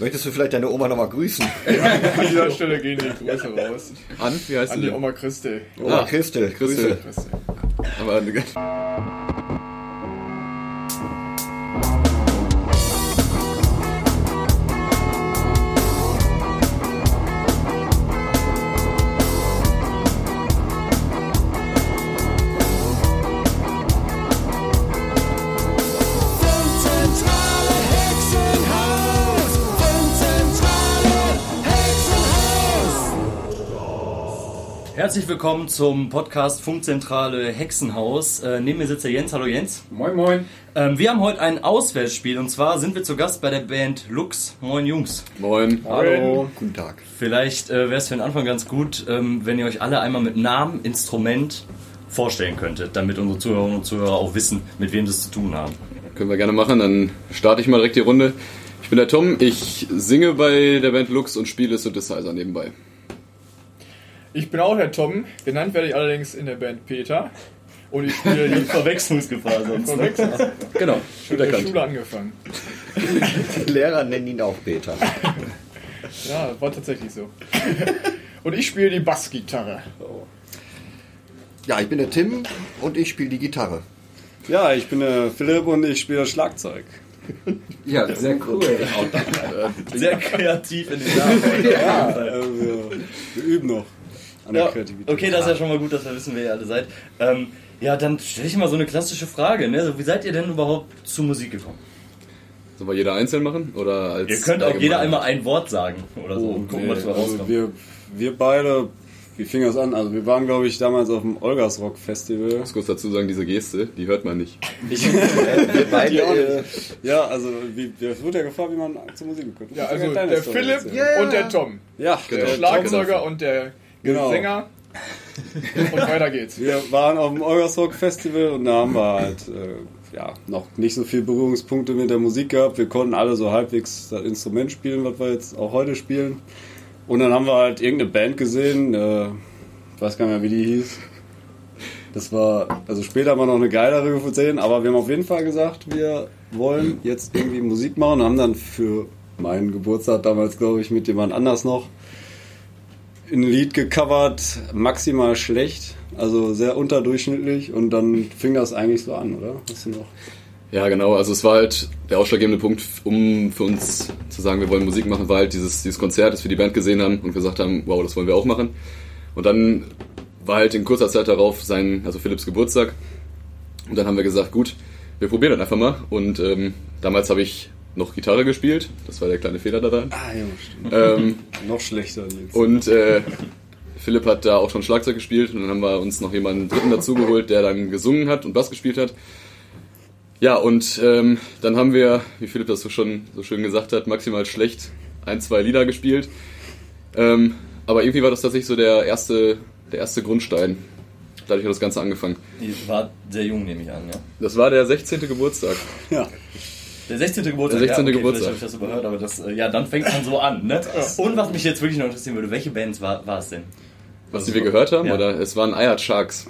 Möchtest du vielleicht deine Oma nochmal grüßen? An dieser Stelle gehen die Grüße raus. An? Wie heißt An die? die Oma Christel. Oma Ah, Christel, Christel. Grüße. Christel. Aber Herzlich willkommen zum Podcast Funkzentrale Hexenhaus. Äh, neben mir sitzt der Jens. Hallo Jens. moin moin. Ähm, wir haben heute ein Auswärtsspiel und zwar sind wir zu Gast bei der Band Lux. Moin Jungs. Moin. Hallo. Guten Tag. Vielleicht äh, wäre es für den Anfang ganz gut, ähm, wenn ihr euch alle einmal mit Namen, Instrument vorstellen könntet, damit unsere Zuhörerinnen und Zuhörer auch wissen, mit wem sie es zu tun haben. Können wir gerne machen. Dann starte ich mal direkt die Runde. Ich bin der Tom. Ich singe bei der Band Lux und spiele Synthesizer nebenbei. Ich bin auch der Tom. Genannt werde ich allerdings in der Band Peter. Und ich spiele die Verwechslungsgefahr sonst. Ne? Verwechslung. Genau. in Gut der. Schule angefangen. Die Lehrer nennen ihn auch Peter. Ja, war tatsächlich so. Und ich spiele die Bassgitarre. Ja, ich bin der Tim und ich spiele die Gitarre. Ja, ich bin der Philipp und ich spiele Schlagzeug. Ja, sehr cool. Sehr kreativ in den Namen. Ja, wir, wir üben noch an der Ja, Kreativität. okay, das ist ja schon mal gut, dass wir wissen, wer ihr alle seid. Ähm, ja, dann stelle ich mal so eine klassische Frage. Ne? Also, wie seid ihr denn überhaupt zur Musik gekommen? Sollen wir jeder einzeln machen? Oder als Ihr könnt auch allgemein? jeder einmal ein Wort sagen oder so. Gucken, Nee, was da also rauskommt. wir, wir beide, wie fing das an? Also wir waren, glaube ich, damals auf dem Olgas Rock Festival. Ich muss kurz dazu sagen, diese Geste, die hört man nicht. Wir beide. Äh, Ja, also wie, es wurde ja gefragt, wie man zur Musik kommt. Ja, also der Story Philipp und der Tom. Ja, Der der Schlagzeuger und der Genau. Sänger. Und weiter geht's. Wir waren auf dem Rock Festival und da haben wir halt äh, ja, noch nicht so viele Berührungspunkte mit der Musik gehabt. Wir konnten alle so halbwegs das Instrument spielen, was wir jetzt auch heute spielen. Und dann haben wir halt irgendeine Band gesehen, äh, ich weiß gar nicht mehr, wie die hieß. Das war, also später haben wir noch eine geilere gesehen, aber wir haben auf jeden Fall gesagt, wir wollen jetzt irgendwie Musik machen und haben dann für meinen Geburtstag damals, glaube ich, mit jemand anders noch ein Lied gecovert, maximal schlecht, also sehr unterdurchschnittlich und dann fing das eigentlich so an, oder? Hast du noch? Ja, genau. Also es war halt der ausschlaggebende Punkt, um für uns zu sagen, wir wollen Musik machen, war halt dieses, dieses Konzert, das wir die Band gesehen haben und gesagt haben, wow, das wollen wir auch machen. Und dann war halt in kurzer Zeit darauf sein, also Philipps Geburtstag. Und dann haben wir gesagt, gut, wir probieren das einfach mal. Und ähm, damals habe ich noch Gitarre gespielt. Das war der kleine Fehler daran. Ah, ja, stimmt. Ähm, noch schlechter jetzt. und äh, Philipp hat da auch schon Schlagzeug gespielt und dann haben wir uns noch jemanden dritten dazugeholt, der dann gesungen hat und Bass gespielt hat. Ja, und ähm, dann haben wir, wie Philipp das so schon so schön gesagt hat, maximal schlecht ein, zwei Lieder gespielt. Ähm, aber irgendwie war das tatsächlich so der erste, der erste Grundstein. Dadurch hat das Ganze angefangen. Die war sehr jung, nehme ich an, ja. Das war der 16. Geburtstag. ja. Der 16. Geburtstag. Der 16. ja, okay, Geburtstag. Vielleicht habe ich das überhört, aber das, äh, ja, dann fängt man so an, ne? Und was mich jetzt wirklich noch interessieren würde, welche Bands war, war es denn? Was die wir gehört haben, Ja. oder? Es waren Ayat Sharks.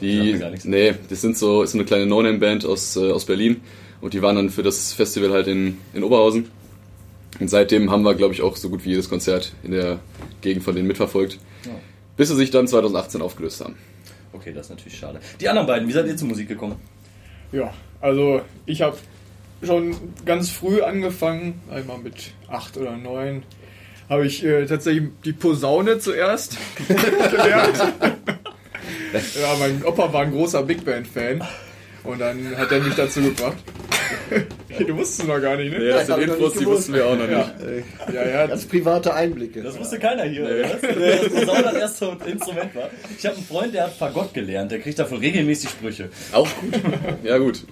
Die, gar nichts. nee, das sind so, ist so eine kleine No-Name-Band aus, äh, aus Berlin. Und die waren dann für das Festival halt in, in Oberhausen. Und seitdem haben wir, glaube ich, auch so gut wie jedes Konzert in der Gegend von denen mitverfolgt. Ja. Bis sie sich dann 2018 aufgelöst haben. Okay, das ist natürlich schade. Die anderen beiden, wie seid ihr zur Musik gekommen? Ja, also ich habe schon ganz früh angefangen, einmal mit acht oder neun, habe ich äh, tatsächlich die Posaune zuerst gelernt. ja, mein Opa war ein großer Big Band-Fan und dann hat er mich dazu gebracht. du wusstest es noch gar nicht, ne? das hab ich noch nicht gewusst. wir auch noch Ja, ja, ja, ganz private Einblicke. Das wusste keiner hier, oder was? Das Posaune das erste Instrument war. Ich habe einen Freund, der hat Fagott gelernt, der kriegt dafür regelmäßig Sprüche. Auch gut. Ja, gut.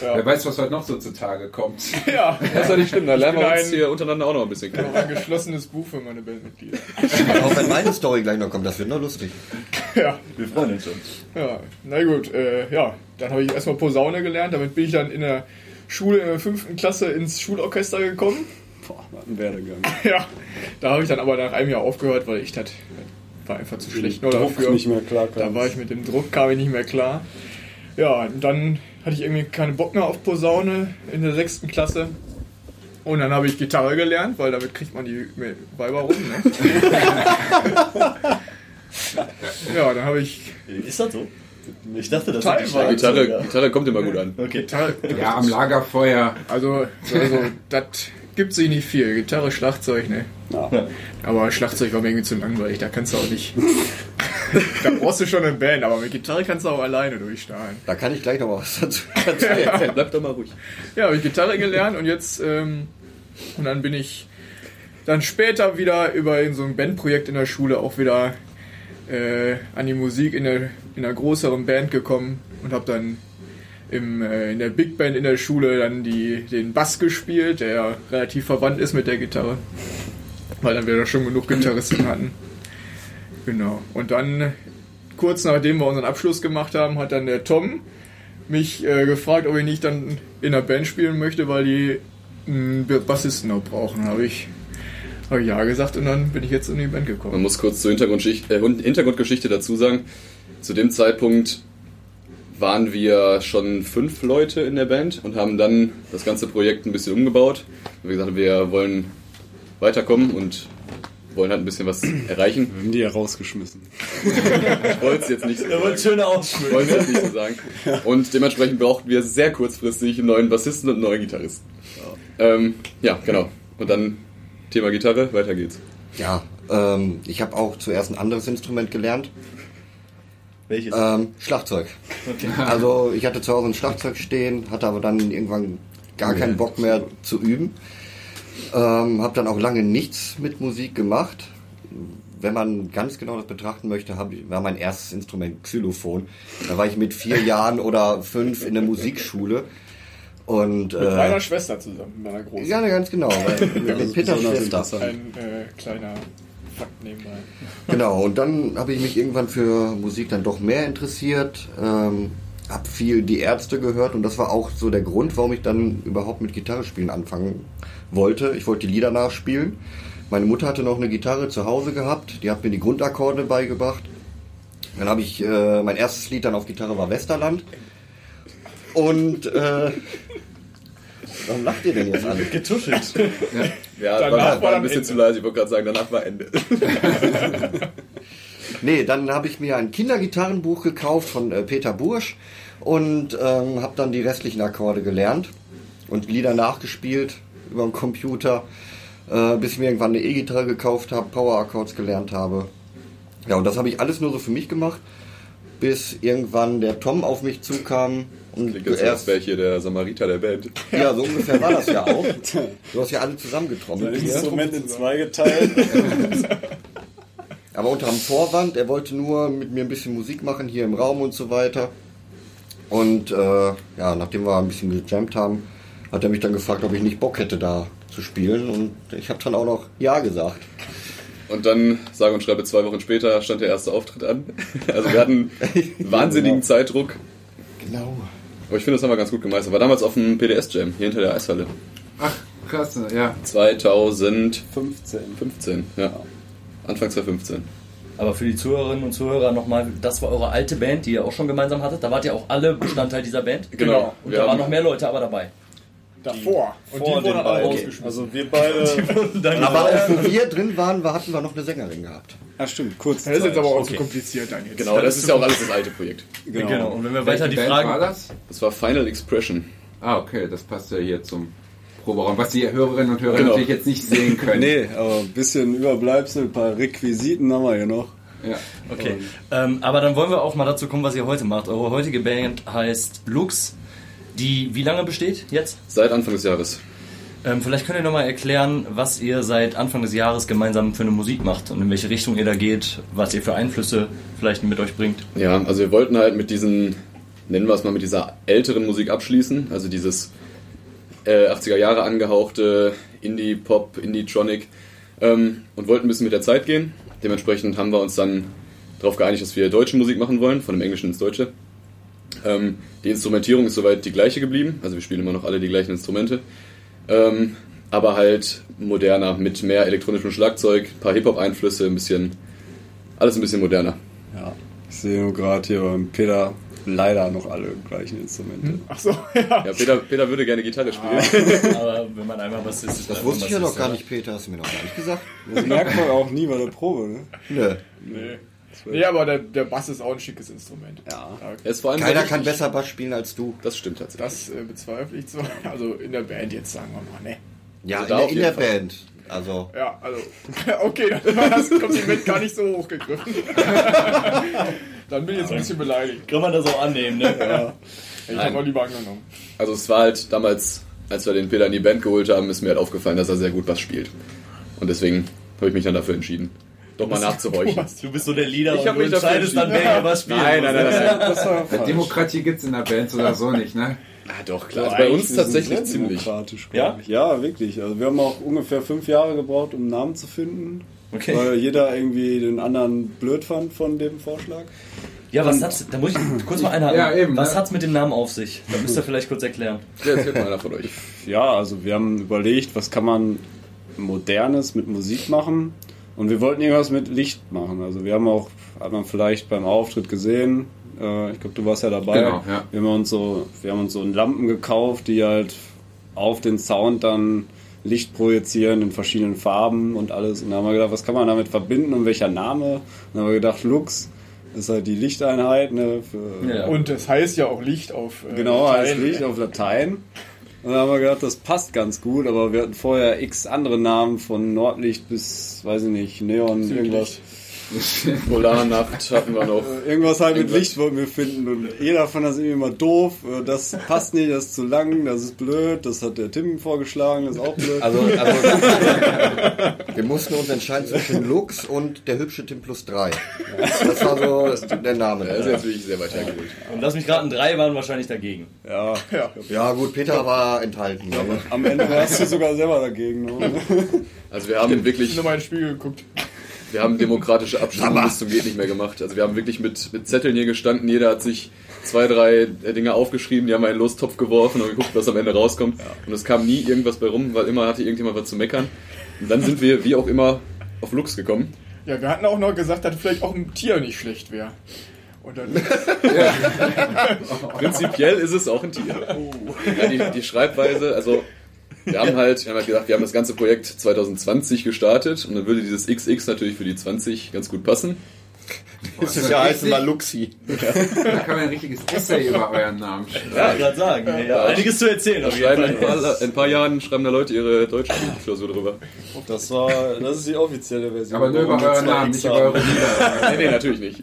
Wer weiß, was heute noch so zutage kommt. ja. Das ist ja nicht schlimm, da lernen wir uns hier untereinander auch noch ein bisschen kennen. Noch ein geschlossenes Buch für meine Bandmitglieder. Auch wenn meine Story gleich noch kommt, das wird noch lustig. Ja, Wir freuen uns schon. Ja, na gut, äh, ja, dann habe ich erstmal Posaune gelernt, damit bin ich dann in der Schule in der fünften Klasse ins Schulorchester gekommen. Boah, was ein Werdegang. Ja, da habe ich dann aber nach einem Jahr aufgehört, weil ich das war einfach zu schlecht nur Druck dafür. nicht mehr klar Da war ich mit dem Druck, kam ich nicht mehr klar. Ja, und dann hatte ich irgendwie keinen Bock mehr auf Posaune in der sechsten Klasse. Und dann habe ich Gitarre gelernt, weil damit kriegt man die Weiber rum. Ne? ja, dann habe ich Ist das so? Ich dachte, das sind die Gitarre, Schlagzeuger. Gitarre kommt immer gut an. Okay. Gitarre. Ja, am Lagerfeuer. Also, also das gibt sich nicht viel. Gitarre, Schlagzeug, ne? Ja. Aber Schlagzeug war mir irgendwie zu langweilig, da kannst du auch nicht. da brauchst du schon eine Band, aber mit Gitarre kannst du auch alleine durchstarten. Da kann ich gleich noch was dazu erzählen. Bleib doch mal ruhig. Ja, habe ich Gitarre gelernt und jetzt, ähm, und dann bin ich dann später wieder über in so ein Bandprojekt in der Schule auch wieder äh, an die Musik in der, in einer größeren Band gekommen und habe dann im, äh, in der Big Band in der Schule dann die, den Bass gespielt, der ja relativ verwandt ist mit der Gitarre, weil dann wir da schon genug Gitarristen hatten. Genau. Und dann, kurz nachdem wir unseren Abschluss gemacht haben, hat dann der Tom mich äh, gefragt, ob ich nicht dann in der Band spielen möchte, weil die einen Bassisten noch brauchen. Habe ich, hab ich ja gesagt und dann bin ich jetzt in die Band Man gekommen. muss kurz zur Hintergrundgeschichte, äh, Hintergrundgeschichte dazu sagen. Zu dem Zeitpunkt waren wir schon fünf Leute in der Band und haben dann das ganze Projekt ein bisschen umgebaut. Wie gesagt, wir wollen weiterkommen und wollen halt ein bisschen was erreichen. Wir haben die ja rausgeschmissen. Ich wollte es jetzt nicht so sagen. Ich Ausschmücken. wollte es jetzt nicht so sagen. Und dementsprechend brauchten wir sehr kurzfristig einen neuen Bassisten und einen neuen Gitarristen. Ähm, ja, genau. Und dann Thema Gitarre, weiter geht's. Ja, ähm, ich habe auch zuerst ein anderes Instrument gelernt. Welches? Ähm, Schlagzeug. Also ich hatte zu Hause ein Schlagzeug stehen, hatte aber dann irgendwann gar keinen Bock mehr zu üben. Ähm, habe dann auch lange nichts mit Musik gemacht. Wenn man ganz genau das betrachten möchte, war mein erstes Instrument Xylophon. Da war ich mit vier Jahren oder fünf in der Musikschule. Und Mit meiner äh, Schwester zusammen, mit meiner Großen. ja, ganz genau. Weil, mit, mit Peters Schwester. Ein äh, kleiner Fakt nebenbei. Genau, und dann habe ich mich irgendwann für Musik dann doch mehr interessiert, ähm, habe viel die Ärzte gehört und das war auch so der Grund, warum ich dann überhaupt mit Gitarre spielen anfangen wollte. Ich wollte die Lieder nachspielen. Meine Mutter hatte noch eine Gitarre zu Hause gehabt, die hat mir die Grundakkorde beigebracht. Dann habe ich, äh, mein erstes Lied dann auf Gitarre war Westerland. Und, äh, warum lacht ihr denn jetzt alle? Getuschelt. Ja, Danach war, war ein dann bisschen Ende. zu leise. Ich wollte gerade sagen, danach war Ende. Nee, dann habe ich mir ein Kindergitarrenbuch gekauft von äh, Peter Bursch und ähm, habe dann die restlichen Akkorde gelernt und Lieder nachgespielt über den Computer, äh, bis ich mir irgendwann eine E-Gitarre gekauft habe, Power Accords gelernt habe. Ja, und das habe ich alles nur so für mich gemacht, bis irgendwann der Tom auf mich zukam und Klingt jetzt als erst, wäre ich hier der Samariter der Band. ja, so ungefähr war das ja auch. Du hast ja alle zusammengetrommelt. Das. Instrument in zwei geteilt. Aber unter dem Vorwand, er wollte nur mit mir ein bisschen Musik machen hier im Raum und so weiter. Und äh, ja, nachdem wir ein bisschen gejammt haben, hat er mich dann gefragt, ob ich nicht Bock hätte, da zu spielen. Und ich habe dann auch noch Ja gesagt. Und dann, sage und schreibe, zwei Wochen später stand der erste Auftritt an. Also wir hatten wahnsinnigen Zeitdruck. Genau. Aber ich finde, das haben wir ganz gut gemeistert. War damals auf dem PDS-Jam, hier hinter der Eishalle. Ach, krass, ja. 2015, 15. ja. Anfang 2015. Aber für die Zuhörerinnen und Zuhörer nochmal, das war eure alte Band, die ihr auch schon gemeinsam hattet. Da wart ihr auch alle Bestandteil dieser Band. Genau. Und Wir da waren noch mehr Leute aber dabei. Davor. Und Vor die den wurden aber beiden. rausgeschmissen. Also wir beide. Aber auch wo wir drin waren, wir hatten wir noch eine Sängerin gehabt. Ach stimmt, kurz. Das ist jetzt aber auch Okay. zu kompliziert dann jetzt. Genau, das ist ja auch alles das alte Projekt. Genau. Genau. Und wenn wir Welche weiter die Band Fragen. war das? Das war Final Expression. Ah, okay, das passt ja hier zum Proberaum. Was die Hörerinnen und Hörer Genau. natürlich jetzt nicht sehen können. Nee, aber ein bisschen Überbleibsel, ein paar Requisiten haben wir hier noch. Ja. Okay. Ähm, aber dann wollen wir auch mal dazu kommen, was ihr heute macht. Eure heutige Band heißt Lux, die wie lange besteht jetzt? Seit Anfang des Jahres. Ähm, vielleicht könnt ihr nochmal erklären, was ihr seit Anfang des Jahres gemeinsam für eine Musik macht und in welche Richtung ihr da geht, was ihr für Einflüsse vielleicht mit euch bringt. Ja, also wir wollten halt mit diesen, nennen wir es mal, mit dieser älteren Musik abschließen. Also dieses äh, 80er Jahre angehauchte Indie-Pop, Indie-Tronic. Ähm, und wollten ein bisschen mit der Zeit gehen. Dementsprechend haben wir uns dann darauf geeinigt, dass wir deutsche Musik machen wollen, von dem Englischen ins Deutsche. Ähm, die Instrumentierung ist soweit die gleiche geblieben, also wir spielen immer noch alle die gleichen Instrumente. Ähm, aber halt moderner, mit mehr elektronischem Schlagzeug, ein paar Hip-Hop-Einflüsse, ein bisschen, alles ein bisschen moderner. Ja. Ich sehe nur gerade hier beim Peter leider noch alle gleichen Instrumente. Ach so, ja. Ja, Peter, Peter würde gerne Gitarre spielen. Aber wenn man einmal was ist, ist Das wusste ich ja noch gar nicht, Peter. Hast du mir noch gar nicht gesagt? Das merkt man auch nie bei der Probe, ne? Nö. Nee. Nee, aber der, der Bass ist auch ein schickes Instrument. Ja. Allem Keiner kann besser Bass spielen als du. Das stimmt tatsächlich. Das äh, bezweifle ich zwar. Also in der Band jetzt, sagen wir mal, ne? Ja, Also in, in der Fall. Band. Also, Ja, also, okay, dann war das Kompliment gar nicht so hochgegriffen. dann bin ich jetzt ein bisschen beleidigt. Kann man das auch annehmen, ne? Ja. Ich habe auch lieber angenommen. Also es war halt damals, als wir den Peter in die Band geholt haben, ist mir halt aufgefallen, dass er sehr gut Bass spielt. Und deswegen habe ich mich dann dafür entschieden, doch mal nachzuhorchen. Du bist so der Leader Ich und du entscheidest dann, wer hier was spielt. Nein, nein, nein, nein, nein. Das war Ja, falsch. Demokratie gibt's in der Band oder so nicht, ne? Ah, doch, klar. Also bei uns tatsächlich ziemlich. demokratisch. Ja? Ja, wirklich. Also wir haben auch ungefähr fünf Jahre gebraucht, um einen Namen zu finden. Okay. Weil jeder irgendwie den anderen blöd fand von dem Vorschlag. Ja, was hat's, da muss ich kurz mal einhaken. Ja, eben, was ne? hat's mit dem Namen auf sich? Da müsst ihr vielleicht kurz erklären. Ja, erzählt mal einer von euch. Ja, also wir haben überlegt, was kann man Modernes mit Musik machen. Und wir wollten irgendwas mit Licht machen. Also wir haben auch, hat man vielleicht beim Auftritt gesehen, äh, ich glaube, du warst ja dabei. Genau, ja. Wir haben uns so, wir haben uns so Lampen gekauft, die halt auf den Sound dann Licht projizieren in verschiedenen Farben und alles. Und da haben wir gedacht, was kann man damit verbinden und welcher Name? Und dann haben wir gedacht, Lux ist halt die Lichteinheit, ne, für, Ja. Und das heißt ja auch Licht auf. Äh, Genau, heißt Latein. Licht auf Latein. Und dann haben wir gedacht, das passt ganz gut, aber wir hatten vorher x andere Namen von Nordlicht bis, weiß ich nicht, Neon, irgendwas. Polarnacht hatten wir noch. Äh, Irgendwas halt mit Licht wollten wir finden und jeder fand das irgendwie immer doof. Äh, Das passt nicht, das ist zu lang, das ist blöd, das hat der Tim vorgeschlagen, das ist auch blöd. also, also wir mussten uns entscheiden zwischen Lux und der hübsche Tim Plus 3. Das war so der Name. Er ist jetzt wirklich sehr weit hergeholt. Und lass mich raten, drei waren wahrscheinlich dagegen. Ja, Ja gut, Peter war enthalten. Aber am Ende warst du sogar selber dagegen. Ne? Also wir haben Ich wirklich, habe nochmal in den Spiegel geguckt. Wir haben demokratische Abstimmung bis zum geht nicht mehr gemacht. Also wir haben wirklich mit, mit Zetteln hier gestanden, jeder hat sich zwei, drei äh, Dinge aufgeschrieben, die haben einen Lostopf geworfen und geguckt, was am Ende rauskommt. Und es kam nie irgendwas bei rum, weil immer hatte irgendjemand was zu meckern. Und dann sind wir, wie auch immer, auf Lux gekommen. Ja, wir hatten auch noch gesagt, dass vielleicht auch ein Tier nicht schlecht wäre. Dann. Prinzipiell ist es auch ein Tier. Ja, die, die Schreibweise, also wir haben halt, wir haben halt gedacht, wir haben das ganze Projekt 2020 gestartet und dann würde dieses XX natürlich für die 20 ganz gut passen. das ist ja heißen mal Luxi. Da kann man ein richtiges Essay über euren Namen schreiben. Ja, gerade sagen. Ja, einiges zu erzählen. Auf jeden schreiben in ein, Fall. paar, in ein paar Jahren schreiben da Leute ihre Deutschklausur drüber. Das war, das ist die offizielle Version. Aber nur über euren Namen, nicht über eure Lieder. Nee, nee, natürlich nicht.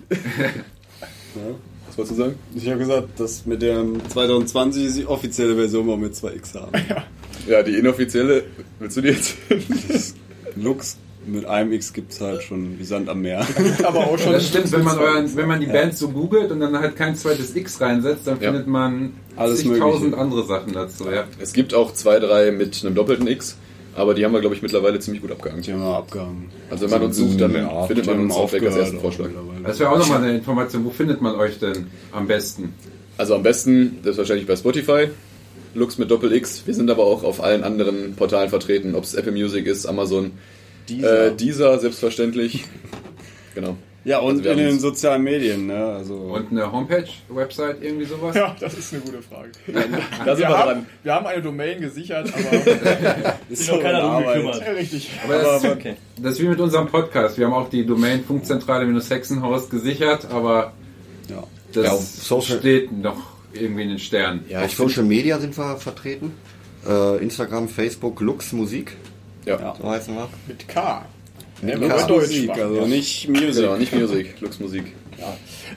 Was wolltest du sagen? Ich habe gesagt, das mit dem 2020 ist die offizielle Version, wo wir mit 2x haben. Ja, die inoffizielle, willst du die jetzt? Lux mit einem X gibt es halt schon wie Sand am Meer. aber auch schon. Das stimmt, wenn man, euren, wenn man die Band so googelt und dann halt kein zweites X reinsetzt, dann Ja. findet man Mögliche. andere Sachen dazu. Ja. Es gibt auch zwei, drei mit einem doppelten X, aber die haben wir, glaube ich, mittlerweile ziemlich gut abgehangen. Die haben wir abgehangen. Also wenn man uns sucht, dann Ja, findet man uns auch direkt als ersten Vorschlag. Das wäre auch nochmal eine Information. Wo findet man euch denn am besten? Also am besten, das ist wahrscheinlich bei Spotify, Lux mit Doppel X. Wir sind aber auch auf allen anderen Portalen vertreten, ob es Apple Music ist, Amazon, Dieser. Äh, dieser selbstverständlich. genau. ja, und Also in den sozialen Medien, ne? Also Und eine Homepage, Website, irgendwie sowas? Ja, das ist eine gute Frage. Da sind Wir wir haben, dran. wir haben eine Domain gesichert, aber. ist Sich noch keiner drum gekümmert. ja, richtig. Aber das, ist, Okay. das ist wie mit unserem Podcast. Wir haben auch die Domain Funkzentrale-Hexenhaus gesichert, aber Ja. das Ja, Social- steht noch irgendwie in den Sternen. Ja, Auf Social Media sind wir vertreten. Äh, Instagram, Facebook, Lux Musik. ja. So heißen wir. Mit K. Mit wir K. wollen Deutsch Musik, also nicht Music. Genau, nicht Musik, Lux Musik.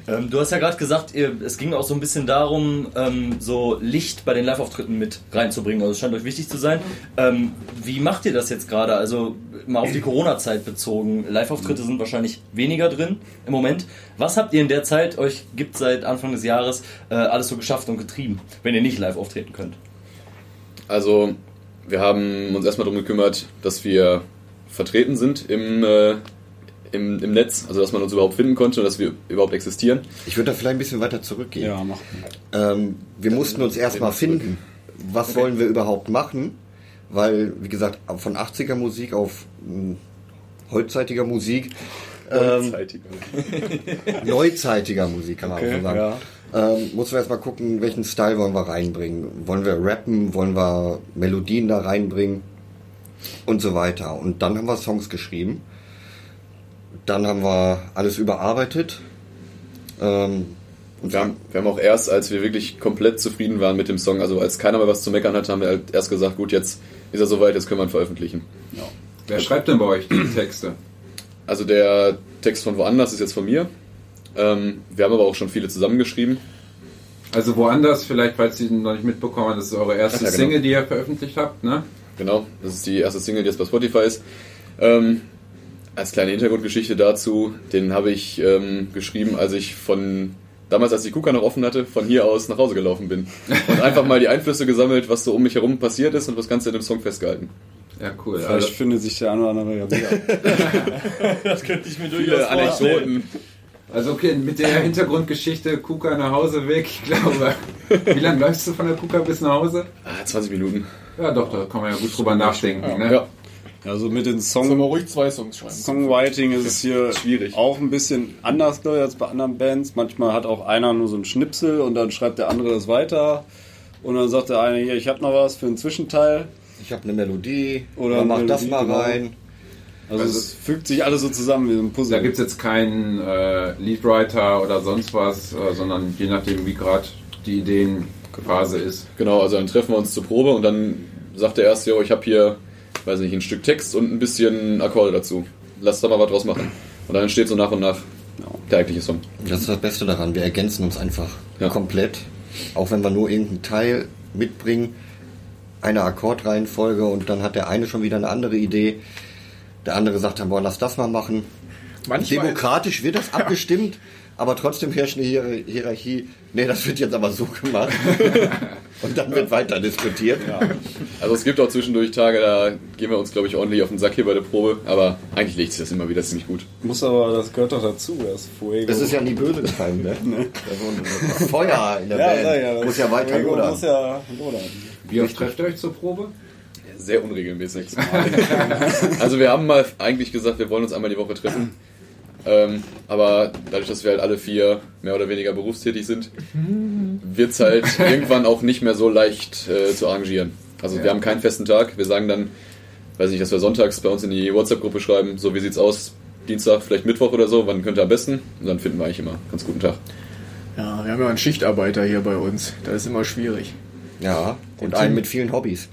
Ähm, du hast ja gerade gesagt, ihr, es ging auch so ein bisschen darum, ähm, so Licht bei den Live-Auftritten mit reinzubringen. Also es scheint euch wichtig zu sein. Ähm, wie macht ihr das jetzt gerade? Also mal auf die Corona-Zeit bezogen. Live-Auftritte sind wahrscheinlich weniger drin im Moment. Was habt ihr in der Zeit, euch gibt seit Anfang des Jahres, äh, alles so geschafft und getrieben, wenn ihr nicht live auftreten könnt? Also, wir haben uns erstmal darum gekümmert, dass wir vertreten sind im, äh, im, im Netz, also dass man uns überhaupt finden konnte und dass wir überhaupt existieren. Ich würde da vielleicht ein bisschen weiter zurückgehen. Ja, mach. Ähm, wir mussten uns erstmal finden. Was wollen wir überhaupt machen? Weil, wie gesagt, von 80er Musik auf mh, heutzeitiger Musik Ähm, Zeitiger. neuzeitiger Musik, kann man auch so sagen. ja. Ähm, muss man erstmal gucken, welchen Style wollen wir reinbringen. Wollen wir rappen, wollen wir Melodien da reinbringen und so weiter. Und dann haben wir Songs geschrieben. Dann haben wir alles überarbeitet. Ähm, und Wir haben, wir haben auch erst, als wir wirklich komplett zufrieden waren mit dem Song, also als keiner mehr was zu meckern hatte, haben wir halt erst gesagt, gut, jetzt ist er soweit, jetzt können wir ihn veröffentlichen. Wer schreibt denn bei euch die Texte? Also der Text von woanders ist jetzt von mir. Ähm, wir haben aber auch schon viele zusammengeschrieben. Also woanders, vielleicht, falls Sie noch nicht mitbekommen haben, das ist eure erste ja, genau. Single, die ihr veröffentlicht habt, ne? Genau, das ist die erste Single, die jetzt bei Spotify ist. Ähm, als kleine Hintergrundgeschichte dazu, den habe ich ähm, geschrieben, als ich von damals, als die KUKA noch offen hatte, von hier aus nach Hause gelaufen bin. Und einfach mal die Einflüsse gesammelt, was so um mich herum passiert ist und das Ganze in dem Song festgehalten. Ja, cool. Vielleicht Also, findet sich der eine oder andere ja wieder. Das könnte ich mir durchaus vorstellen. Anekdoten. also okay, mit der Hintergrundgeschichte Kuka nach Hause weg, ich glaube. Wie lange läufst du von der Kuka bis nach Hause? Ah, 20 Minuten. Ja, doch, da kann man ja gut drüber nachdenken. Ne? Ja, Also mit den Sollen Song wir ruhig zwei Songs schreiben? Songwriting ist es hier Schwierig. auch ein bisschen anders glaube ich, als bei anderen Bands. Manchmal hat auch einer nur so einen Schnipsel und dann schreibt der andere das weiter. Und dann sagt der eine, hier, ich habe noch was für einen Zwischenteil. ich habe eine Melodie Oder mach das mal genau. rein. Also, Also- es fügt sich alles so zusammen wie so ein Puzzle. Da gibt es jetzt keinen äh, Leadwriter oder sonst was, äh, sondern je nachdem, wie gerade die Ideenphase ist. genau, also dann treffen wir uns zur Probe und dann sagt der erste, jo, ich habe hier, weiß nicht, ein Stück Text und ein bisschen Akkorde dazu. Lass da mal was draus machen. Und dann entsteht so nach und nach der eigentliche Song. Das ist das Beste daran. Wir ergänzen uns einfach Ja. komplett. Auch wenn wir nur irgendeinen Teil mitbringen, eine Akkordreihenfolge und dann hat der eine schon wieder eine andere Idee. Der andere sagt dann, boah, lass das mal machen. Manchmal, Demokratisch wird das abgestimmt, aber trotzdem herrscht eine Hier Hierarchie. Nee, das wird jetzt aber so gemacht. und dann wird weiter diskutiert. Also es gibt auch zwischendurch Tage, da gehen wir uns, glaube ich, ordentlich auf den Sack hier bei der Probe, aber eigentlich legt sich das immer wieder ziemlich gut. Muss aber, das gehört doch dazu, das Fuego. Das ist ja nie böse gemeint, ne? Das Feuer in der ja, Band ja, muss ja weiter Fuego lodern. muss ja lodern. Wie oft trefft ihr euch zur Probe? Sehr unregelmäßig. also wir haben mal eigentlich gesagt, wir wollen uns einmal die Woche treffen. Ähm, aber dadurch, dass wir halt alle vier mehr oder weniger berufstätig sind, wird es halt irgendwann auch nicht mehr so leicht äh, zu arrangieren. Also wir haben keinen festen Tag. Wir sagen dann, weiß nicht, dass wir sonntags bei uns in die WhatsApp-Gruppe schreiben, so wie sieht's aus, Dienstag, vielleicht Mittwoch oder so, wann könnt ihr am besten? Und dann finden wir eigentlich immer einen ganz guten Tag. ja, wir haben ja einen Schichtarbeiter hier bei uns. Das ist immer schwierig. Ja, und einen mit vielen Hobbys.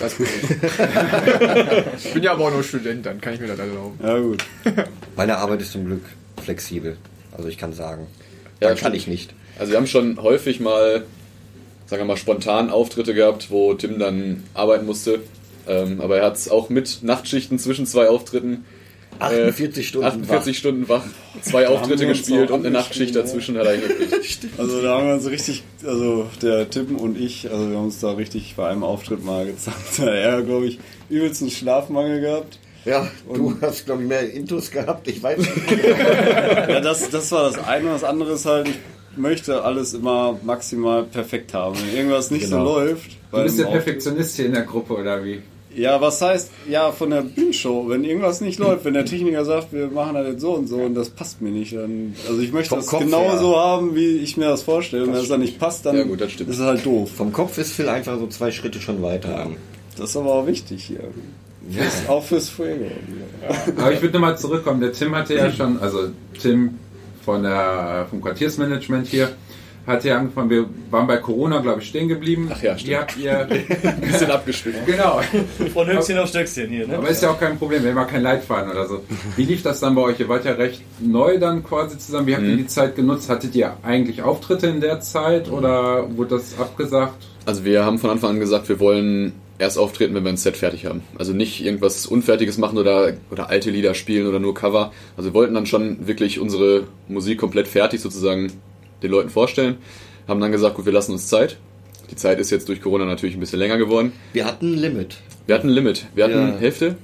Das bin ich. bin ja aber auch nur Student, dann kann ich mir das erlauben. Ja, gut. Meine Arbeit ist zum Glück flexibel. Also ich kann sagen. Ja, Ja, kann ich nicht. Also wir haben schon häufig mal, sagen wir mal, spontan Auftritte gehabt, wo Tim dann arbeiten musste. Ähm, aber er hat es auch mit Nachtschichten zwischen zwei Auftritten. 48 Stunden 48 Stunden wach, zwei Auftritte gespielt und eine Nachtschicht ja. dazwischen hat er hingekriegt. Also da haben wir uns richtig, also der Tim und ich, also wir haben uns da richtig bei einem Auftritt mal gezeigt. Da hat er, glaube ich, übelst einen Schlafmangel gehabt. Ja, du hast, glaube ich, mehr Intus gehabt. Ich weiß nicht. Ja, das, das war das eine. Das andere ist halt, ich möchte alles immer maximal perfekt haben. Wenn irgendwas nicht Genau. so läuft. Du bist der Perfektionist hier in der Gruppe, oder wie? Ja, was heißt, ja, von der Bühnenshow, wenn irgendwas nicht läuft, wenn der Techniker sagt, wir machen das jetzt so und so und das passt mir nicht, dann, also ich möchte Vom das Kopf genau her. so haben, wie ich mir das vorstelle. Und wenn es dann nicht passt, dann Ja, gut, das stimmt. ist es halt doof. Vom Kopf ist Phil einfach so zwei Schritte schon weiter. Das ist aber auch wichtig hier. Fürs, auch fürs Fuego. Aber ich würde nochmal zurückkommen. Der Tim hatte ja schon, also Tim von der, vom Quartiersmanagement hier, hat ja angefangen, wir waren bei Corona, glaube ich, stehen geblieben. Ach ja, stimmt. Ihr habt ihr, Ein bisschen abgeschwimmt. genau. Von Höchstchen auf Stöckchen hier, ne? Aber ist ja auch kein Problem, wir haben ja kein Leitfaden oder so. Wie lief das dann bei euch? Ihr wart ja recht neu dann quasi zusammen. Wie habt ihr die Zeit genutzt? Hattet ihr eigentlich Auftritte in der Zeit oder wurde das abgesagt? Also wir haben von Anfang an gesagt, wir wollen erst auftreten, wenn wir ein Set fertig haben. Also nicht irgendwas Unfertiges machen oder, oder alte Lieder spielen oder nur Cover. Also wir wollten dann schon wirklich unsere Musik komplett fertig sozusagen den Leuten vorstellen. Haben dann gesagt, gut, wir lassen uns Zeit. Die Zeit ist jetzt durch Corona natürlich ein bisschen länger geworden. Wir hatten ein Limit. Wir hatten ein Limit. Wir hatten Ja. Hälfte.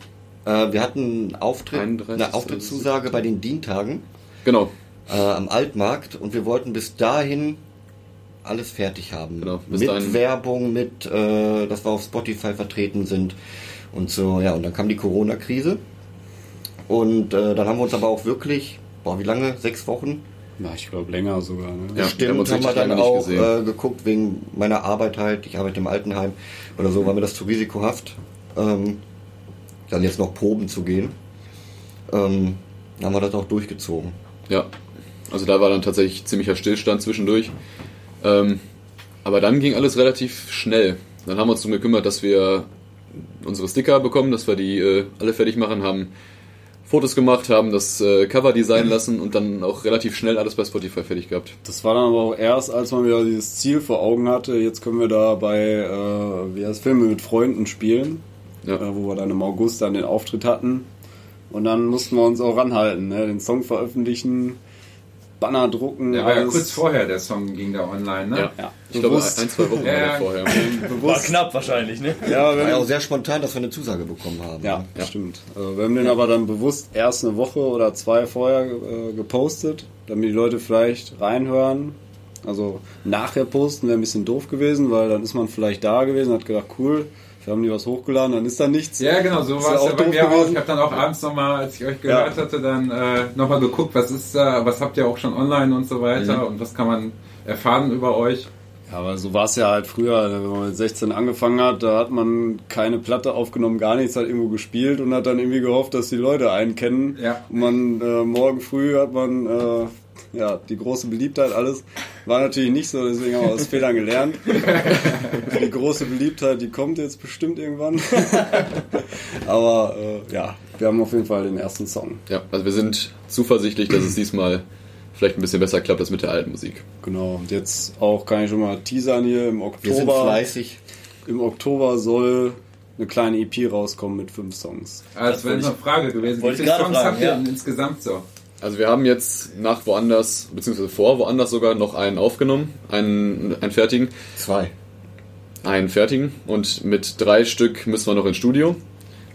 Äh, wir hatten einen Auftritt, 31. eine Auftrittszusage bei den Dientagen Genau. äh, am Altmarkt und wir wollten bis dahin alles fertig haben. Genau, mit dahin- Werbung, mit, äh, dass wir auf Spotify vertreten sind und so. Ja, und dann kam die Corona-Krise. Und äh, dann haben wir uns aber auch wirklich, boah, wie lange? Sechs Wochen? Na, ich glaube länger sogar. Ne? Ja. Stimmt, haben wir dann auch äh, geguckt wegen meiner Arbeit halt. Ich arbeite im Altenheim oder so, war mir das zu risikohaft, ähm, dann jetzt noch proben zu gehen. Ähm, dann haben wir das auch durchgezogen. Ja, also da war dann tatsächlich ziemlicher Stillstand zwischendurch. Ähm, aber dann ging alles relativ schnell. Dann haben wir uns darum gekümmert, dass wir unsere Sticker bekommen, dass wir die äh, alle fertig machen, haben Fotos gemacht, haben das äh, Cover designen lassen und dann auch relativ schnell alles bei Spotify fertig gehabt. Das war dann aber auch erst, als man wieder dieses Ziel vor Augen hatte. Jetzt können wir da bei, äh, wie heißt Filme mit Freunden spielen, Ja. äh, wo wir dann im August dann den Auftritt hatten. Und dann mussten wir uns auch ranhalten, ne? den Song veröffentlichen, Banner drucken. Der war ja kurz vorher, der Song ging da online, ne? Ja. Ja, Ich glaube, ein, bewusst. zwei Wochen Ja, ja. vorher. War bewusst. knapp wahrscheinlich, ne? Ja, War ja wenn, auch sehr spontan, dass wir eine Zusage bekommen haben. ja, stimmt. Also wir haben den aber dann bewusst erst eine Woche oder zwei vorher äh, gepostet, damit die Leute vielleicht reinhören. Also nachher posten wäre ein bisschen doof gewesen, weil dann ist man vielleicht da gewesen, hat gedacht, cool, wir haben die was hochgeladen, dann ist da nichts. Ja, genau, so war ja es ja bei mir auch. Ich habe dann auch abends nochmal, als ich euch gehört hatte, dann äh, nochmal geguckt, was ist da, was habt ihr auch schon online und so weiter Mhm. und was kann man erfahren über euch. Ja, aber so war es ja halt früher, wenn man mit 16 angefangen hat, da hat man keine Platte aufgenommen, gar nichts, hat irgendwo gespielt und hat dann irgendwie gehofft, dass die Leute einen kennen. Ja. Und man, äh, morgen früh hat man, äh, ja, die große Beliebtheit, alles. War natürlich nicht so, deswegen haben wir aus Fehlern gelernt. die große Beliebtheit, die kommt jetzt bestimmt irgendwann. aber, äh, ja, wir haben auf jeden Fall den ersten Song. Ja, also wir sind zuversichtlich, dass es diesmal vielleicht ein bisschen besser klappt als mit der alten Musik. Genau. Und jetzt auch, kann ich schon mal teasern hier, im Wir sind Oktober. fleißig. Im Oktober soll eine kleine EP rauskommen mit fünf Songs. Also das wäre eine Frage gewesen. Wie wollte viele Songs fragen, habt ihr ja. denn insgesamt so? Also wir haben jetzt nach woanders, beziehungsweise vor woanders sogar noch einen aufgenommen, einen, einen fertigen, Zwei. einen fertigen und mit drei Stück müssen wir noch ins Studio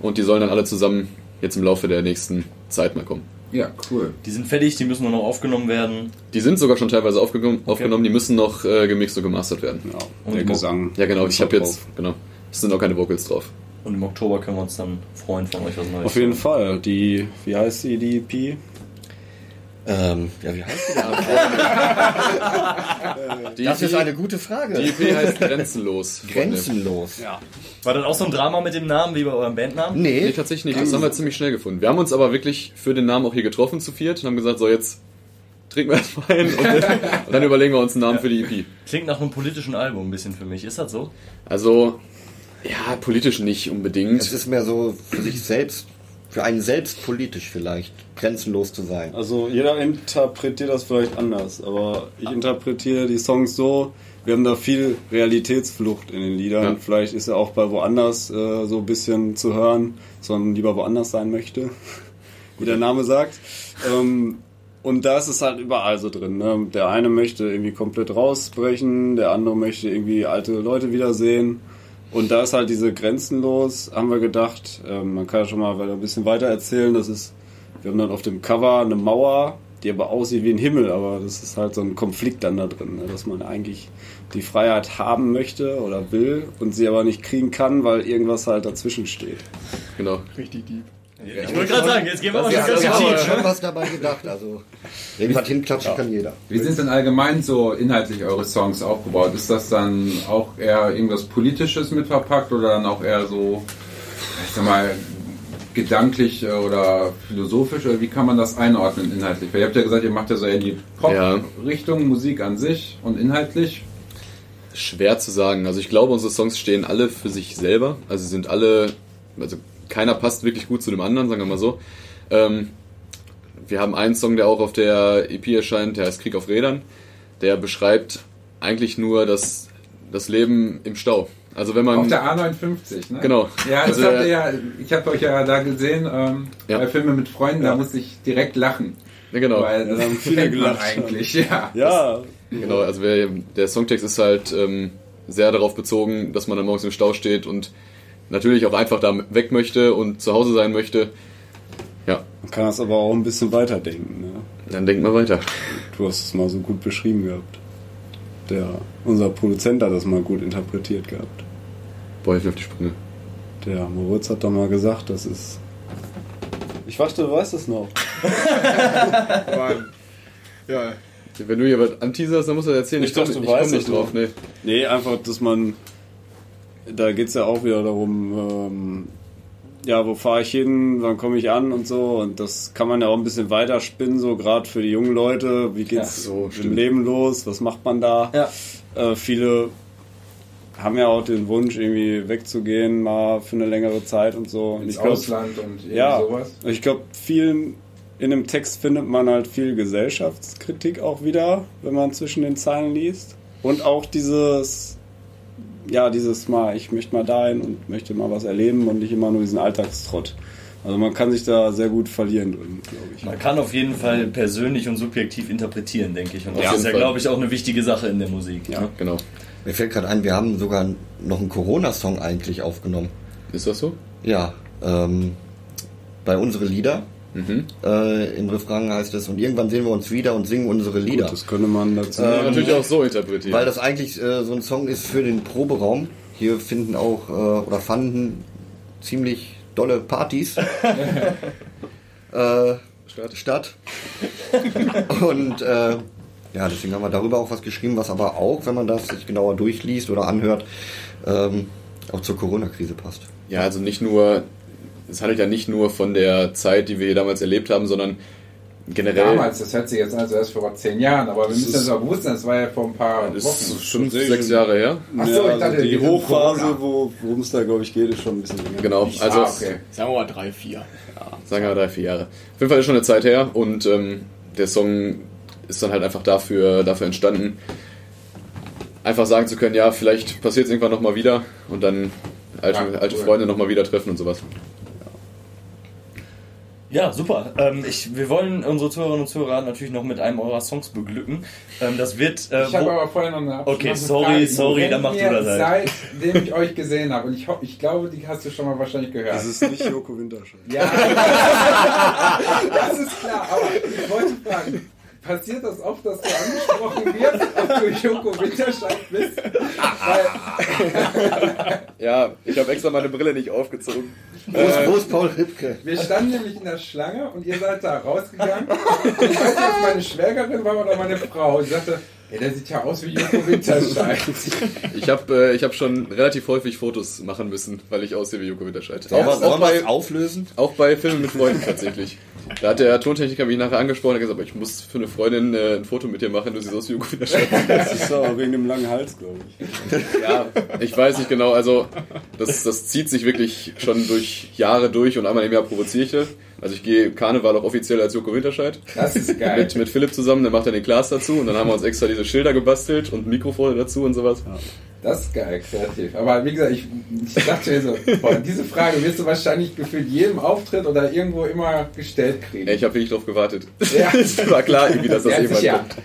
und die sollen dann alle zusammen jetzt im Laufe der nächsten Zeit mal kommen. Ja, cool. Die sind fertig, die müssen nur noch aufgenommen werden. Die sind sogar schon teilweise aufgenommen, aufgenommen die müssen noch äh, gemixt und gemastert werden. Ja, Und der Gesang. Ja genau, ich habe jetzt, genau, es sind auch keine Vocals drauf. Und im Oktober können wir uns dann freuen, von euch was Neues. Auf jeden Fall. Die, wie heißt die, die EP? Ähm, ja, wie heißt die denn? Die Das ist eine gute Frage. die EP heißt Grenzenlos. Grenzenlos. Ja. War das auch so ein Drama mit dem Namen, wie bei eurem Bandnamen? Nee, Nee, tatsächlich nicht. Das haben wir ziemlich schnell gefunden. Wir haben uns aber wirklich für den Namen auch hier getroffen zu viert und haben gesagt, so jetzt trinken wir erstmal ein und, dann- und dann überlegen wir uns einen Namen für die EP. Klingt nach einem politischen Album ein bisschen für mich. Ist das so? Also, ja, politisch nicht es unbedingt. ist mehr so für sich selbst, für einen selbst politisch vielleicht, grenzenlos zu sein. Also jeder interpretiert das vielleicht anders, aber ich interpretiere die Songs so, wir haben da viel Realitätsflucht in den Liedern. Ja. Vielleicht ist er auch bei woanders äh, so ein bisschen zu hören, sondern lieber woanders sein möchte, wie der Name sagt. Ähm, und da ist es halt überall so drin. Ne? Der eine möchte irgendwie komplett rausbrechen, der andere möchte irgendwie alte Leute wiedersehen. Und da ist halt diese grenzenlos, haben wir gedacht, ähm, man kann ja schon mal ein bisschen weiter erzählen, das ist, wir haben dann auf dem Cover eine Mauer, die aber aussieht wie ein Himmel, aber das ist halt so ein Konflikt dann da drin, ne? dass man eigentlich die Freiheit haben möchte oder will und sie aber nicht kriegen kann, weil irgendwas halt dazwischen steht. Genau. Richtig deep. Ich wollte gerade sagen, jetzt gehen wir mal Ja, schon ganz tief. uns schon was dabei gedacht. Also, irgendwas hinklatschen kann jeder. Wie sind denn allgemein so inhaltlich eure Songs aufgebaut? Ist das dann auch eher irgendwas Politisches mit verpackt oder dann auch eher so, ich sag mal, gedanklich äh, oder philosophisch? Oder wie kann man das einordnen inhaltlich? Weil ihr habt ja gesagt, ihr macht ja so eher die Ja. Pop-Richtung, Musik an sich und inhaltlich. Schwer zu sagen. Also ich glaube, unsere Songs stehen alle für sich selber. Also sie sind alle, also keiner passt wirklich gut zu dem anderen, sagen wir mal so. Ähm, wir haben einen Song, der auch auf der EP erscheint, der heißt Krieg auf Rädern. Der beschreibt eigentlich nur das, das Leben im Stau. Also wenn man... Auf der A59, ne? Genau. Ja, das Also, habt ihr ja, ich habe euch ja da gesehen, ähm, Ja. bei Filme mit Freunden, da musste ich direkt lachen. ja, genau. Weil das da haben viele kennt man gelacht. eigentlich, ja. Ja, Genau, also wer, der Songtext ist halt ähm, sehr darauf bezogen, dass man dann morgens im Stau steht und natürlich auch einfach da weg möchte und zu Hause sein möchte. Ja, man kann das aber auch ein bisschen weiterdenken. Ne? dann denkt mal weiter. Du hast es mal so gut beschrieben gehabt. Der, unser Produzent hat das mal gut interpretiert gehabt. Boah, mir auf die Sprünge. Der Moritz hat doch mal gesagt, das ist. Ich dachte, du weißt es noch. Aber, ja, Wenn du hier was anteaserst, dann musst du das erzählen. Ich komm- dachte, du ich komm weißt nicht es drauf. Nee. Nee, einfach, dass man. Da geht es ja auch wieder darum, ähm, ja, wo fahre ich hin, wann komme ich an und so. Und das kann man ja auch ein bisschen weiterspinnen, so gerade für die jungen Leute. Wie geht's Ja, so, im stimmt. Leben los? Was macht man da? Ja. Äh, viele haben ja auch den Wunsch, irgendwie wegzugehen, mal für eine längere Zeit und so. Ins glaub, Ausland und ja, sowas. ich glaube, vielen in dem Text findet man halt viel Gesellschaftskritik auch wieder, wenn man zwischen den Zeilen liest. Und auch dieses, ja, dieses mal, ich möchte mal dahin und möchte mal was erleben und nicht immer nur diesen Alltagstrott. Also man kann sich da sehr gut verlieren drin, glaube ich. Man kann auf jeden Fall persönlich und subjektiv interpretieren, denke ich. Und das Ja, ist ja, glaube ich, auch eine wichtige Sache in der Musik. Ja. Genau. Mir fällt gerade ein, wir haben sogar noch einen Corona-Song eigentlich aufgenommen. Ist das so? Ja, ähm, bei unsere Lieder. Mhm. Äh, Im Refrain heißt es, und irgendwann sehen wir uns wieder und singen unsere Lieder. Das könnte man dazu. Man natürlich auch so interpretieren. Weil das eigentlich äh, so ein Song ist für den Proberaum. Hier finden auch äh, oder fanden ziemlich dolle Partys äh, Statt. statt. Und äh, ja, deswegen haben wir darüber auch was geschrieben, was aber auch, wenn man das sich genauer durchliest oder anhört, ähm, auch zur Corona-Krise passt. Ja, also nicht nur, es handelt ja nicht nur von der Zeit, die wir hier damals erlebt haben, sondern generell. Damals, das hört sich jetzt an, als wäre es vor zehn Jahren, aber wir müssen das auch bewusst sein, das war ja vor ein paar Das Wochen. ist fünf, Sehr sechs. Jahre her. Ach so, Ja, ich dachte, also die Hochphase, worum es da, glaube ich, geht, ist schon ein bisschen länger. Genau, also ah, okay. sagen wir mal drei, vier. sagen wir drei, vier Jahre. Auf jeden Fall ist schon eine Zeit her und ähm, der Song ist dann halt einfach dafür, dafür entstanden, einfach sagen zu können, ja, vielleicht passiert es irgendwann nochmal wieder und dann alte, Ja, alte cool. Freunde nochmal wieder treffen und sowas. Ja, super. Ähm, ich, wir wollen unsere Zuhörerinnen und Zuhörer natürlich noch mit einem eurer Songs beglücken. Ähm, das wird. Äh, Ich habe aber vorher noch eine Okay, sorry, Frage. sorry, Wenn dann mach du ihr das halt. Seitdem ich euch gesehen habe, und ich, ich glaube, die hast du schon mal wahrscheinlich gehört. Das ist nicht Joko Winterscheid. Ja, das ist klar, aber ich wollte fragen, passiert das oft, dass du angesprochen wirst, ob du Joko Winterscheid bist? Weil Ja, ich habe extra meine Brille nicht aufgezogen. Wo ist, wo ist Paul Ripke? wir standen nämlich in der Schlange und ihr seid da rausgegangen. Ich weiß nicht, ob es meine Schwägerin war oder meine Frau. Und sie sagte, ey, der sieht ja aus wie Joko Winterscheid. Ich habe äh, ich hab schon relativ häufig Fotos machen müssen, weil ich aussehe wie Joko Winterscheid. Sollen wir, es auflösen? auch bei Filmen mit Freunden tatsächlich. Da hat der Tontechniker mich nachher angesprochen und gesagt, aber ich muss für eine Freundin äh, ein Foto mit dir machen, du siehst aus wie Winterscheid. Das ist aber wegen dem langen Hals, glaube ich. Ja, ich weiß nicht genau. Also, das, das zieht sich wirklich schon durch Jahre durch und einmal im Jahr provoziere ich das. Also, ich gehe Karneval auch offiziell als Joko Winterscheid. Das ist geil. Mit, mit Philipp zusammen, der macht dann den Glas dazu und dann haben wir uns extra diese Schilder gebastelt und Mikrofone dazu und sowas. Das ist geil, kreativ. Aber wie gesagt, ich, ich dachte mir so, boah, diese Frage wirst du wahrscheinlich gefühlt jedem Auftritt oder irgendwo immer gestellt kriegen. Ey, ich habe wirklich drauf gewartet. Ja. Es war klar irgendwie, dass das Ja, kommt.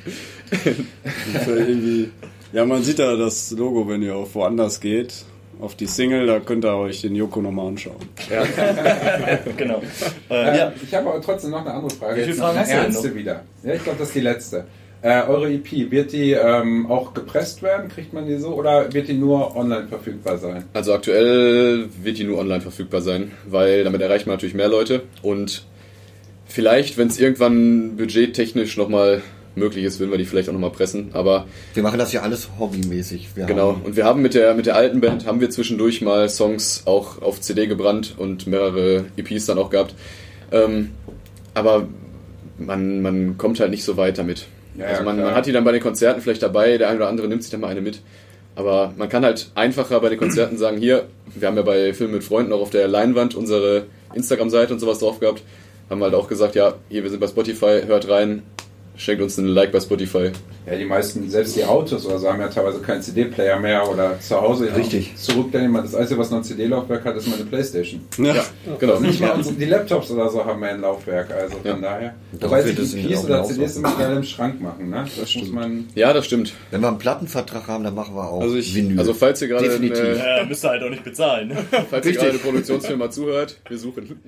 Ist ja irgendwie, ja, man sieht ja das Logo, wenn ihr auch woanders geht. Auf die Single, da könnt ihr euch den Joko nochmal anschauen. genau. Äh, ja. Ich habe aber trotzdem noch eine andere Frage. Viele Jetzt Fragen eine ernste wieder. Ja, ich glaube, das ist die letzte. Äh, eure EP, wird die ähm, auch gepresst werden? Kriegt man die so? Oder wird die nur online verfügbar sein? Also aktuell wird die nur online verfügbar sein, weil damit erreicht man natürlich mehr Leute und vielleicht, wenn es irgendwann budgettechnisch nochmal möglich ist, würden wir die vielleicht auch nochmal pressen, aber Wir machen das ja alles hobbymäßig. Wir Genau, Haben, und wir haben mit der, mit der alten Band, haben wir zwischendurch mal Songs auch auf CD gebrannt und mehrere EPs dann auch gehabt. Ähm, aber man, man kommt halt nicht so weit damit. Ja, also man, man hat die dann bei den Konzerten vielleicht dabei, der eine oder andere nimmt sich dann mal eine mit. Aber man kann halt einfacher bei den Konzerten sagen, hier, wir haben ja bei Filmen mit Freunden auch auf der Leinwand unsere Instagram-Seite und sowas drauf gehabt. Haben halt auch gesagt, ja, hier, wir sind bei Spotify, hört rein, schenkt uns einen Like bei Spotify. Ja, die meisten, selbst die Autos oder so, haben ja teilweise keinen CD-Player mehr oder zu Hause. Richtig. Zurück dann immer. Das Einzige, was noch ein CD-Laufwerk hat, ist meine Playstation. Ja, genau. Nicht mal unsere, die Laptops oder so haben mehr ein Laufwerk, also von daher. Darauf Wobei sich EPs auch oder CDs immer schnell im Schrank machen, ne? Das, muss man. Ja, das stimmt. Wenn wir einen Plattenvertrag haben, dann machen wir auch Also ich- Vinyl. Also falls ihr gerade Definitiv. eine, Äh, müsst ihr halt auch nicht bezahlen. Ne? Falls ihr Richtig. gerade eine Produktionsfirma zuhört, wir suchen.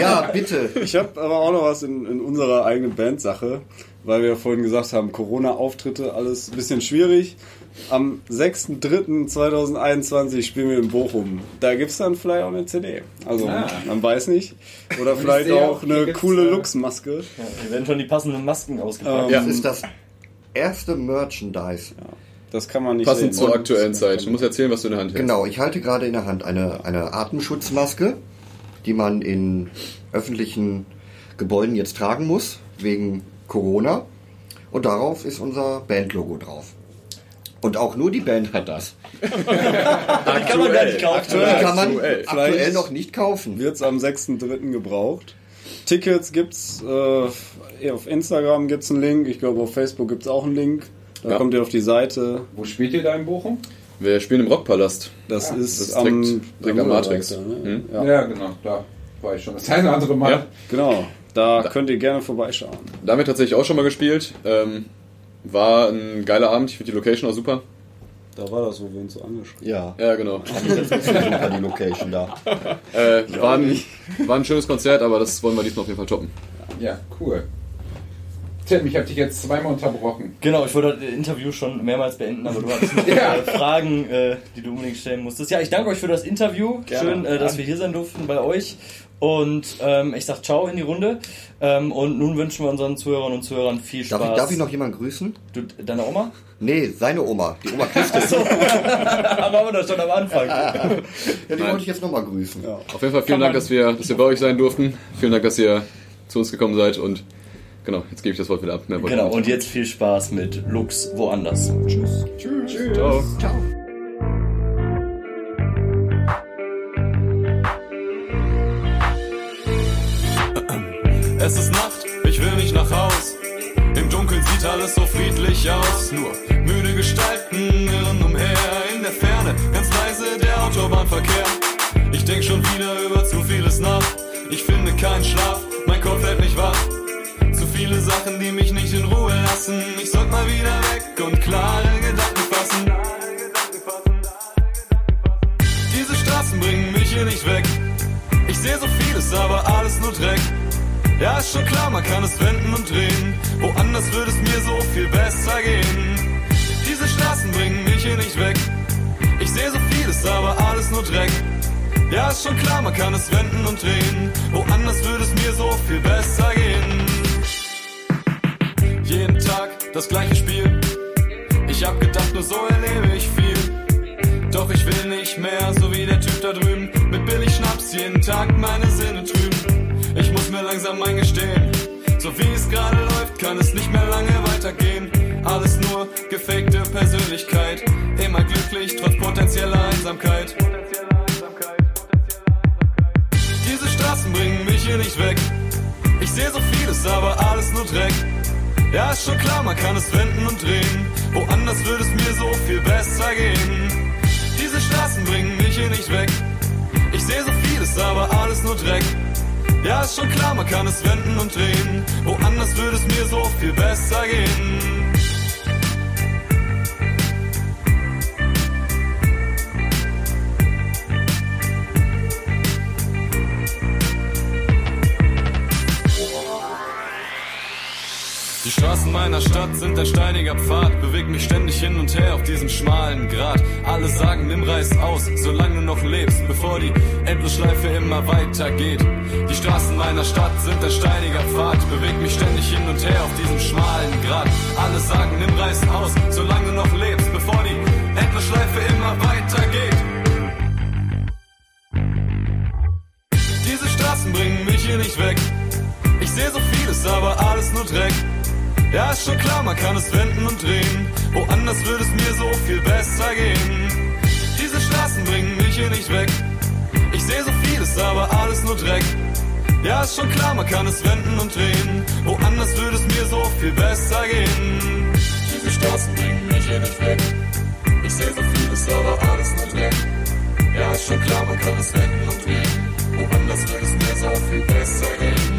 ja, bitte. Ich habe aber auch noch was in, in unserer eigenen Bandsache. Weil wir vorhin gesagt haben, Corona-Auftritte, alles ein bisschen schwierig. Am 6.3.2021 spielen wir in Bochum. Da gibt es dann vielleicht auch eine CD. Also, Ah. man weiß nicht. Oder vielleicht auch eine coole Lux-Maske. Ja, hier werden schon die passenden Masken ausgepackt. Ähm, Das ist das erste Merchandise. Das kann man nicht Passend sehen. zur aktuellen Zeit. Du musst erzählen, was du in der Hand hältst. Genau, ich halte gerade in der Hand eine, eine Atemschutzmaske, die man in öffentlichen Gebäuden jetzt tragen muss, wegen Corona. Und darauf ist unser Bandlogo drauf. Und auch nur die Band hat das. Die kann man gar nicht kaufen. Die kann man Aktuell. aktuell noch nicht kaufen. Wird es am 6.3. gebraucht. Tickets gibt's äh, auf Instagram gibt's einen Link. Ich glaube auf Facebook gibt's auch einen Link. Da Ja. kommt ihr auf die Seite. Wo spielt ihr da in Bochum? Wir spielen im Rockpalast. Das ist, das am, am Matrix. Weiter, ne? Hm? ja. Ja, genau, da war ich schon das eine oder andere Mal. Ja. Genau. Da könnt ihr gerne vorbeischauen. Da haben wir tatsächlich auch schon mal gespielt. Ähm, war ein geiler Abend. Ich finde die Location auch super. Da war das, wo wir uns so angeschrieben Ja, Ja, genau. super die Location da. Äh, war, ein, war ein schönes Konzert, aber das wollen wir diesmal auf jeden Fall toppen. Ja, cool. Tim, ich habe dich jetzt zweimal unterbrochen. Genau, ich wollte das Interview schon mehrmals beenden, aber du hattest noch Ja. äh, Fragen, äh, die du unbedingt stellen musstest. Ja, ich danke euch für das Interview. Gerne. Schön, äh, dass wir hier sein durften bei euch. Und ähm, ich sag Ciao in die Runde. Ähm, und nun wünschen wir unseren Zuhörern und Zuhörern viel Spaß. Darf ich, darf ich noch jemanden grüßen? Du, deine Oma? Nee, seine Oma. Die Oma Christel. Aber haben wir das schon am Anfang. Ja, die wollte ich jetzt nochmal grüßen. Auf jeden Fall vielen Dank, dass wir, dass wir bei euch sein durften. Vielen Dank, dass ihr zu uns gekommen seid. Und genau, jetzt gebe ich das Wort wieder ab. Genau, und jetzt viel Spaß mit Lux woanders. Tschüss. Ciao. Ciao. Alles so friedlich aus. Nur müde Gestalten irren umher. In der Ferne, ganz leise der Autobahnverkehr. Ich denk schon wieder über zu vieles nach. Ich finde keinen Schlaf, mein Kopf hält mich wach. Zu viele Sachen, die mich nicht in Ruhe lassen. Ich sollte mal wieder weg und klare Gedanken fassen. Diese Straßen bringen mich hier nicht weg. Ich sehe so vieles, aber alles nur Dreck. Ja, ist schon klar, man kann es wenden und drehen. Woanders würde es mir so viel besser gehen. Diese Straßen bringen mich hier nicht weg. Ich sehe so vieles, aber alles nur Dreck. Ja, ist schon klar, man kann es wenden und drehen. Woanders würde es mir so viel besser gehen. Jeden Tag das gleiche Spiel. Ich hab gedacht, nur so erlebe ich viel. Doch ich will nicht mehr, so wie der Typ da drüben. Mit billig Schnaps jeden Tag meine Sinne trüben. Mir langsam eingestehen, so wie es gerade läuft, kann es nicht mehr lange weitergehen. Alles nur gefakte Persönlichkeit. Immer glücklich, trotz potenzieller Einsamkeit. Diese Straßen bringen mich hier nicht weg. Ich sehe so vieles, aber alles nur Dreck. Ja, ist schon klar, man kann es wenden und drehen. Woanders würde es mir so viel besser gehen. Diese Straßen bringen mich hier nicht weg. Ich sehe so vieles, aber alles nur Dreck. Ja, ist schon klar, man kann es wenden und drehen. Woanders würde es mir so viel besser gehen. Straßen meiner Stadt sind ein steiniger Pfad, bewegt mich ständig hin und her auf diesem schmalen Grat. Alle sagen, nimm Reiß aus, solange du noch lebst, bevor die Endlosschleife immer weitergeht. Die Straßen meiner Stadt sind ein steiniger Pfad, bewegt mich ständig hin und her auf diesem schmalen Grat. Alle sagen, nimm Reiß aus, solange du noch lebst, bevor die Endlosschleife immer weitergeht. Diese Straßen bringen mich hier nicht weg. Ich sehe so vieles, aber alles nur Dreck. Ja, ist schon klar, man kann es wenden und drehen. Woanders würde es mir so viel besser gehen. Diese Straßen bringen mich hier nicht weg. Ich sehe so vieles, aber alles nur Dreck. Ja, ist schon klar, man kann es wenden und drehen. Woanders würde es mir so viel besser gehen. Diese Straßen bringen mich hier nicht weg. Ich sehe so vieles, aber alles nur Dreck. Ja, ist schon klar, man kann es wenden und drehen. Woanders würde es mir so viel besser